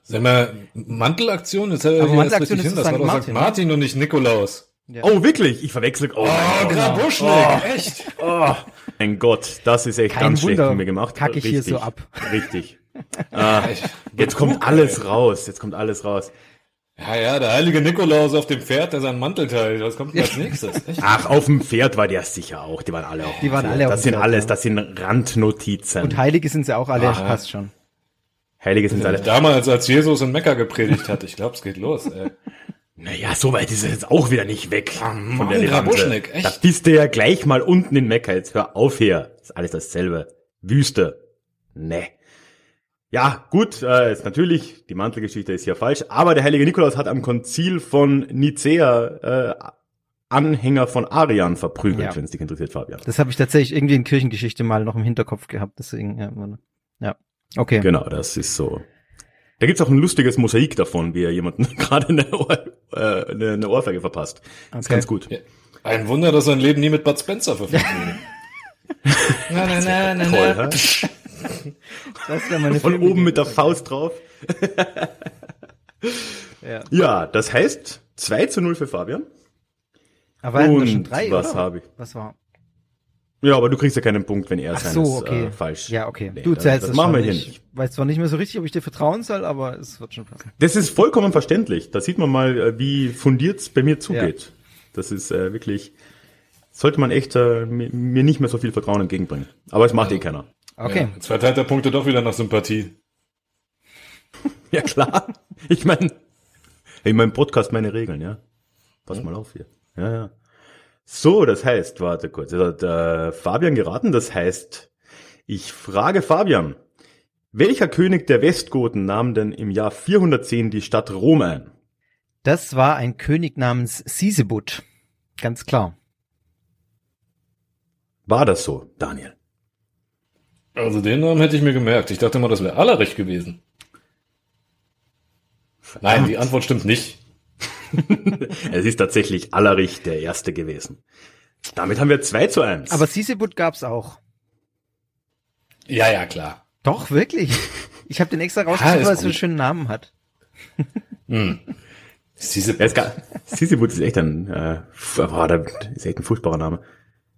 Sag mal, Mantelaktion? Das aber Mantelaktion ist hin. Das war doch Martin, St. Martin und nicht Nikolaus. Ja. Oh, wirklich? Ich verwechsel. Oh, oh Grabuschnik, oh. echt? Oh. Mein Gott, das ist echt Kein ganz Wunder, schlecht von mir gemacht. Kacke ich Richtig. hier so ab. Richtig. ah, jetzt kommt alles raus. Jetzt kommt alles raus. Ja, ja, der heilige Nikolaus auf dem Pferd, der seinen Mantel teilt. Was kommt als nächstes? Echt? Ach, auf dem Pferd war der sicher auch. Die waren alle auf Die waren alle Das sind alles, das sind Randnotizen. Und Heilige sind sie auch alle, Ach, passt schon. Heilige sind alle. Damals, als Jesus in Mekka gepredigt hat, ich glaube, es geht los. Ey. Naja, so weit ist er jetzt auch wieder nicht weg Ach, von der. Echt? Da bist du ja gleich mal unten in Mekka. Jetzt hör auf hier. Ist alles dasselbe. Wüste. Ne. Ja, gut, äh, ist natürlich, die Mantelgeschichte ist hier falsch, aber der heilige Nikolaus hat am Konzil von Nicea äh, Anhänger von Arian verprügelt, ja. wenn es dich interessiert, Fabian. Das habe ich tatsächlich irgendwie in Kirchengeschichte mal noch im Hinterkopf gehabt, deswegen, ja. ja. Okay. Genau, das ist so. Da gibt's auch ein lustiges Mosaik davon, wie er jemanden gerade eine, Ohr, äh, eine, eine Ohrfeige verpasst. Das ist ganz gut. Ja. Ein Wunder, dass sein Leben nie mit Bud Spencer verfilmt wurde. na, na, na, na, Toll, na. Das wäre meine Von Filme oben mit der Faust drauf. ja. ja, das heißt 2 zu 0 für Fabian. Aber Und wir schon drei, was habe ich? Was war? Ja, aber du kriegst ja keinen Punkt, wenn er Ach so, seines, okay. Äh, falsch. Ja, okay. Nee, du zählst das, das machen wir hier nicht. Ich weiß zwar nicht mehr so richtig, ob ich dir vertrauen soll, aber es wird schon passen. Das ist vollkommen verständlich. Da sieht man mal, äh, wie fundiert bei mir zugeht. Ja. Das ist äh, wirklich, sollte man echt äh, mir, nicht mehr so viel Vertrauen entgegenbringen. Aber es macht ja. eh keiner. Okay. Ja, jetzt verteilt der Punkte doch wieder nach Sympathie. ja, klar. Ich meine, in meinem Podcast meine Regeln, ja. Pass ja. mal auf hier. Ja, ja. So, das heißt, warte kurz, das hat äh, Fabian geraten, das heißt, ich frage Fabian, welcher König der Westgoten nahm denn im Jahr 410 die Stadt Rom ein? Das war ein König namens Sisebut, ganz klar. War das so, Daniel? Also den Namen hätte ich mir gemerkt. Ich dachte mal, das wäre Allerich gewesen. Nein, die Antwort stimmt nicht. es ist tatsächlich Allerich der Erste gewesen. Damit haben wir 2 zu 1. Aber Sisebut gab's auch. Ja, ja, klar. Doch, wirklich. Ich habe den extra rausgesucht, weil es so einen schönen Namen hat. hm. Sisebut. Sisebut ist echt ein, äh, boah, das ist echt ein furchtbarer Name.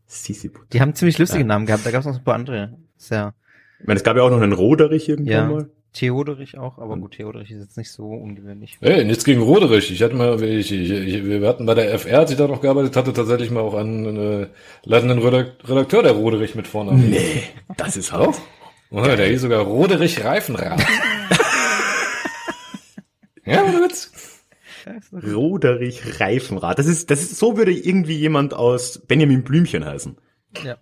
Sisebut. Die haben ziemlich lustige ja. Namen gehabt, da gab's noch ein paar andere. Sehr. Ich meine, es gab ja auch noch einen Roderich irgendwann ja. mal. Theoderich auch, aber gut, Theoderich ist jetzt nicht so ungewöhnlich. Hey, nichts gegen Roderich. Ich hatte mal, ich, ich, ich, wir hatten bei der FR, als ich da noch gearbeitet hatte, tatsächlich mal auch einen äh, leitenden Redakteur der Roderich mit vorne. Nee, das ist auch. Oh, der hieß sogar Roderich Reifenrad. ja, oder Witz? Roderich Reifenrad. Das ist, das ist, so würde irgendwie jemand aus Benjamin Blümchen heißen. Ja.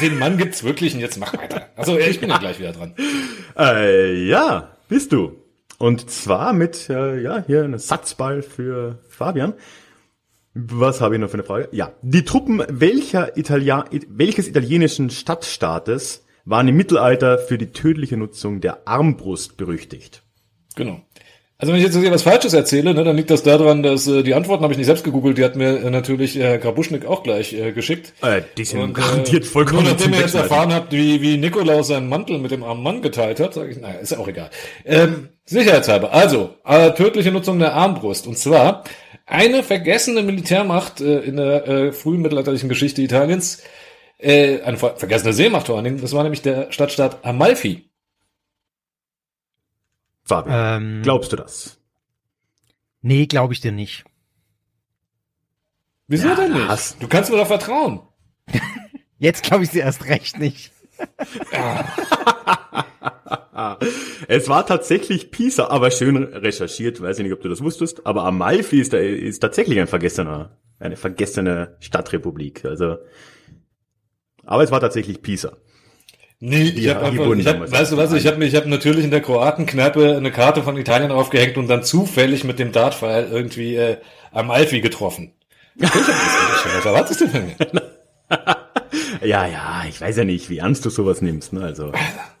Den Mann gibt's wirklich und jetzt mach weiter. Also ich bin ja gleich wieder dran. Äh, ja, bist du. Und zwar mit, äh, ja, hier ein Satzball für Fabian. Was habe ich noch für eine Frage? Ja, die Truppen welcher Italia welches italienischen Stadtstaates waren im Mittelalter für die tödliche Nutzung der Armbrust berüchtigt? Genau. Also wenn ich jetzt hier was Falsches erzähle, ne, dann liegt das daran, dass äh, die Antworten habe ich nicht selbst gegoogelt, die hat mir äh, natürlich Herr äh, Grabuschnik auch gleich äh, geschickt. Äh, die sind und, garantiert vollkommen Nur nachdem ihr jetzt erfahren habt, wie, wie Nikolaus seinen Mantel mit dem armen Mann geteilt hat, sage ich, naja, ist ja auch egal. Ähm, sicherheitshalber, also, äh, tödliche Nutzung der Armbrust. Und zwar eine vergessene Militärmacht äh, in der äh, frühen mittelalterlichen Geschichte Italiens, äh, eine ver vergessene Seemacht vor allen Dingen, das war nämlich der Stadtstaat Amalfi. Fabian, ähm, glaubst du das? Nee, glaube ich dir nicht. Wieso ja, denn nicht? Hast... Du kannst mir doch vertrauen. Jetzt glaube ich sie erst recht nicht. es war tatsächlich Pisa, aber schön recherchiert, weiß ich nicht, ob du das wusstest, aber Amalfi ist, ist tatsächlich ein vergessener, eine vergessene Stadtrepublik, also, aber es war tatsächlich Pisa. Nee, ich habe einfach, ich hab, weißt du was, ich habe ich hab natürlich in der Kroatenkneipe eine Karte von Italien aufgehängt und dann zufällig mit dem Dartpfeil irgendwie äh, am Alfi getroffen. was erwartest du von mir? ja, ja, ich weiß ja nicht, wie ernst du sowas nimmst. Ne? Also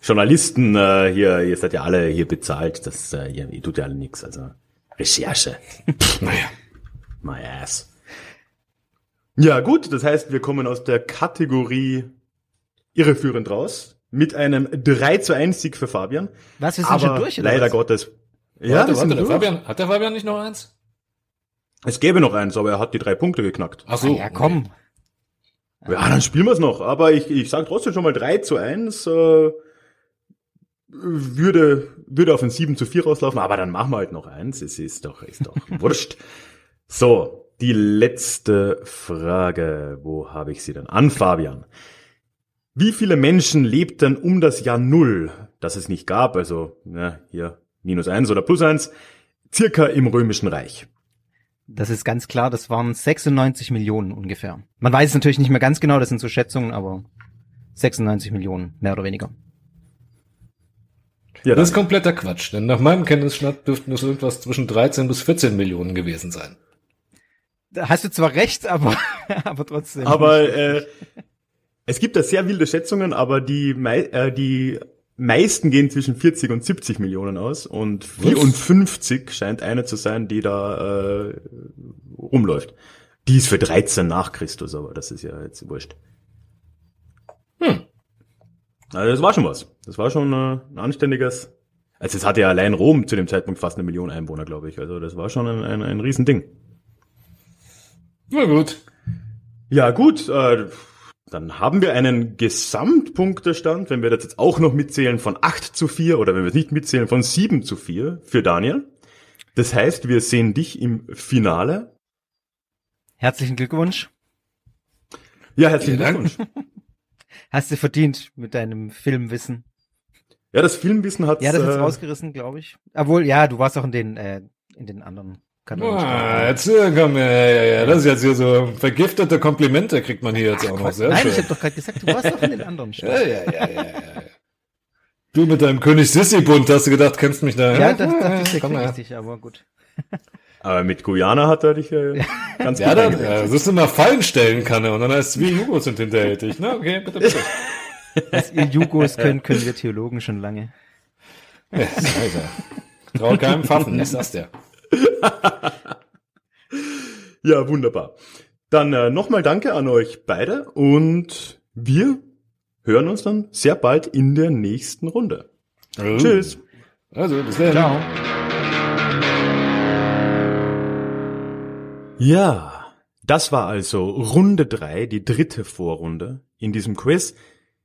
Journalisten äh, hier, ihr seid ja alle hier bezahlt, das äh, ihr, ihr tut ja alle nix. Also Recherche. naja, my ass. Ja gut, das heißt, wir kommen aus der Kategorie irreführend raus mit einem 3 zu 1 Sieg für Fabian. Was, wir sind Aber schon durch, oder leider was? Gottes. Ja, warte, warte, der Fabian, hat der Fabian nicht noch eins? Es gäbe noch eins, aber er hat die drei Punkte geknackt. Ach so. Ah, ja, komm. Ja, dann spielen wir es noch. Aber ich, ich sage trotzdem schon mal 3 zu 1. Äh, würde, würde auf ein 7 zu 4 rauslaufen, aber dann machen wir halt noch eins. Es ist doch, ist doch wurscht. So, die letzte Frage. Wo habe ich sie denn? An Fabian. Wie viele Menschen lebten um das Jahr Null, das es nicht gab, also ja, hier minus eins oder plus eins, circa im Römischen Reich? Das ist ganz klar, das waren 96 Millionen ungefähr. Man weiß es natürlich nicht mehr ganz genau, das sind so Schätzungen, aber 96 Millionen, mehr oder weniger. Ja, das ist kompletter Quatsch, denn nach meinem Kenntnisstand dürften es irgendwas zwischen 13 bis 14 Millionen gewesen sein. Da hast du zwar recht, aber, aber trotzdem. Aber äh, es gibt da sehr wilde Schätzungen, aber die, mei äh, die meisten gehen zwischen 40 und 70 Millionen aus und 54 Was? scheint eine zu sein, die da äh, rumläuft. Die ist für 13 nach Christus, aber das ist ja jetzt wurscht. Hm. Also das war schon was. Das war schon äh, ein anständiges. Also es hatte ja allein Rom zu dem Zeitpunkt fast eine Million Einwohner, glaube ich. Also das war schon ein, ein, ein Riesending. Na gut. Ja gut, äh, dann haben wir einen Gesamtpunktestand, wenn wir das jetzt auch noch mitzählen, von 8 zu 4 oder wenn wir es nicht mitzählen, von 7 zu 4 für Daniel. Das heißt, wir sehen dich im Finale. Herzlichen Glückwunsch. Ja, herzlichen Glückwunsch. Hast du verdient mit deinem Filmwissen. Ja, das Filmwissen hat Ja, das hat's äh, rausgerissen, glaube ich. Obwohl, ja, du warst auch in den äh, in den anderen Ah, jetzt komm, ja, ja, ja, das ist jetzt hier so vergiftete Komplimente kriegt man hier jetzt Ach, auch noch. Sehr Nein, schön. ich habe doch gerade gesagt, du warst doch in den anderen Staaten. Ja, ja, ja, ja, ja. Du mit deinem König Sissi-Bund hast du gedacht, kennst mich da. Ja, das, das ist ja richtig, aber gut. Aber mit Guyana hat er dich äh, ja ganz gut Ja, das ist immer Fallen stellen kann er und dann heißt es, wie Hugo sind hinterhältig. Ne? Okay, bitte, bitte. Was ihr Jugos könnt, können wir Theologen schon lange. Ja, Traut keinem Pfaffen, ist das der. ja, wunderbar. Dann äh, nochmal danke an euch beide und wir hören uns dann sehr bald in der nächsten Runde. Oh. Tschüss. Also, bis dann. Ciao. Ja, das war also Runde drei, die dritte Vorrunde in diesem Quiz.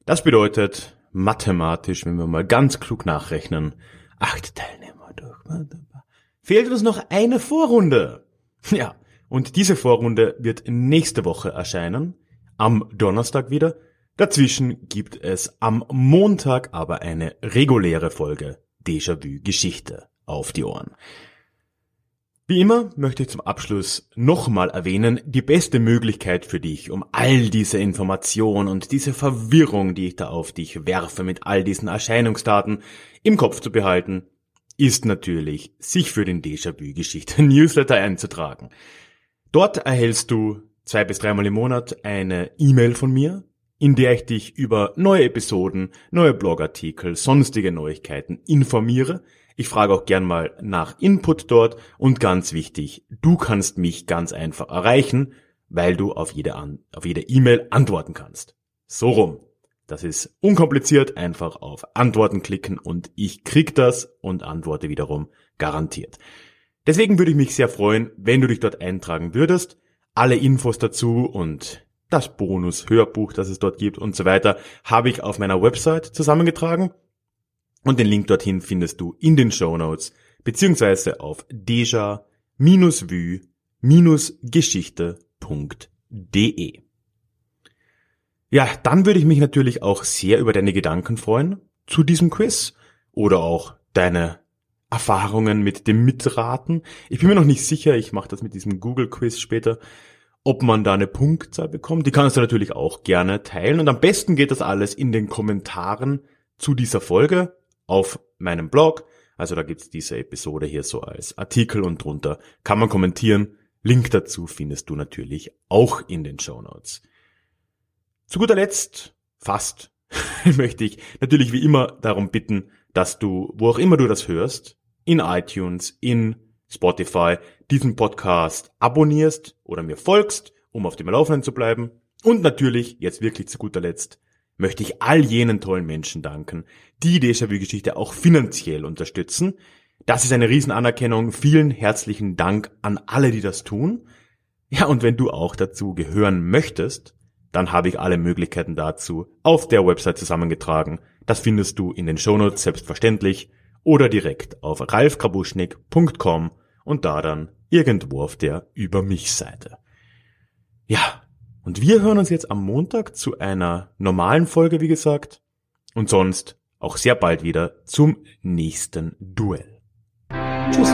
Das bedeutet mathematisch, wenn wir mal ganz klug nachrechnen, acht Teilnehmer durch. Fehlt uns noch eine Vorrunde. Ja, und diese Vorrunde wird nächste Woche erscheinen, am Donnerstag wieder. Dazwischen gibt es am Montag aber eine reguläre Folge Déjà-vu Geschichte auf die Ohren. Wie immer möchte ich zum Abschluss nochmal erwähnen, die beste Möglichkeit für dich, um all diese Information und diese Verwirrung, die ich da auf dich werfe mit all diesen Erscheinungsdaten im Kopf zu behalten, ist natürlich, sich für den Déjà-vu-Geschichte Newsletter einzutragen. Dort erhältst du zwei bis dreimal im Monat eine E-Mail von mir, in der ich dich über neue Episoden, neue Blogartikel, sonstige Neuigkeiten informiere. Ich frage auch gern mal nach Input dort und ganz wichtig, du kannst mich ganz einfach erreichen, weil du auf jede auf jede E-Mail antworten kannst. So rum. Das ist unkompliziert, einfach auf Antworten klicken und ich krieg das und antworte wiederum garantiert. Deswegen würde ich mich sehr freuen, wenn du dich dort eintragen würdest. Alle Infos dazu und das Bonus-Hörbuch, das es dort gibt und so weiter, habe ich auf meiner Website zusammengetragen. Und den Link dorthin findest du in den Show Notes beziehungsweise auf deja-vue-geschichte.de. Ja, dann würde ich mich natürlich auch sehr über deine Gedanken freuen zu diesem Quiz oder auch deine Erfahrungen mit dem Mitraten. Ich bin mir noch nicht sicher, ich mache das mit diesem Google-Quiz später, ob man da eine Punktzahl bekommt. Die kannst du natürlich auch gerne teilen. Und am besten geht das alles in den Kommentaren zu dieser Folge auf meinem Blog. Also da gibt's diese Episode hier so als Artikel und drunter kann man kommentieren. Link dazu findest du natürlich auch in den Show Notes. Zu guter Letzt, fast, möchte ich natürlich wie immer darum bitten, dass du, wo auch immer du das hörst, in iTunes, in Spotify, diesen Podcast abonnierst oder mir folgst, um auf dem Laufenden zu bleiben. Und natürlich, jetzt wirklich zu guter Letzt, möchte ich all jenen tollen Menschen danken, die Déjà-vu-Geschichte auch finanziell unterstützen. Das ist eine Riesenanerkennung. Vielen herzlichen Dank an alle, die das tun. Ja, und wenn du auch dazu gehören möchtest, dann habe ich alle Möglichkeiten dazu auf der Website zusammengetragen. Das findest du in den Shownotes selbstverständlich oder direkt auf ralfkrabuschnik.com und da dann irgendwo auf der Über mich Seite. Ja, und wir hören uns jetzt am Montag zu einer normalen Folge, wie gesagt, und sonst auch sehr bald wieder zum nächsten Duell. Tschüss.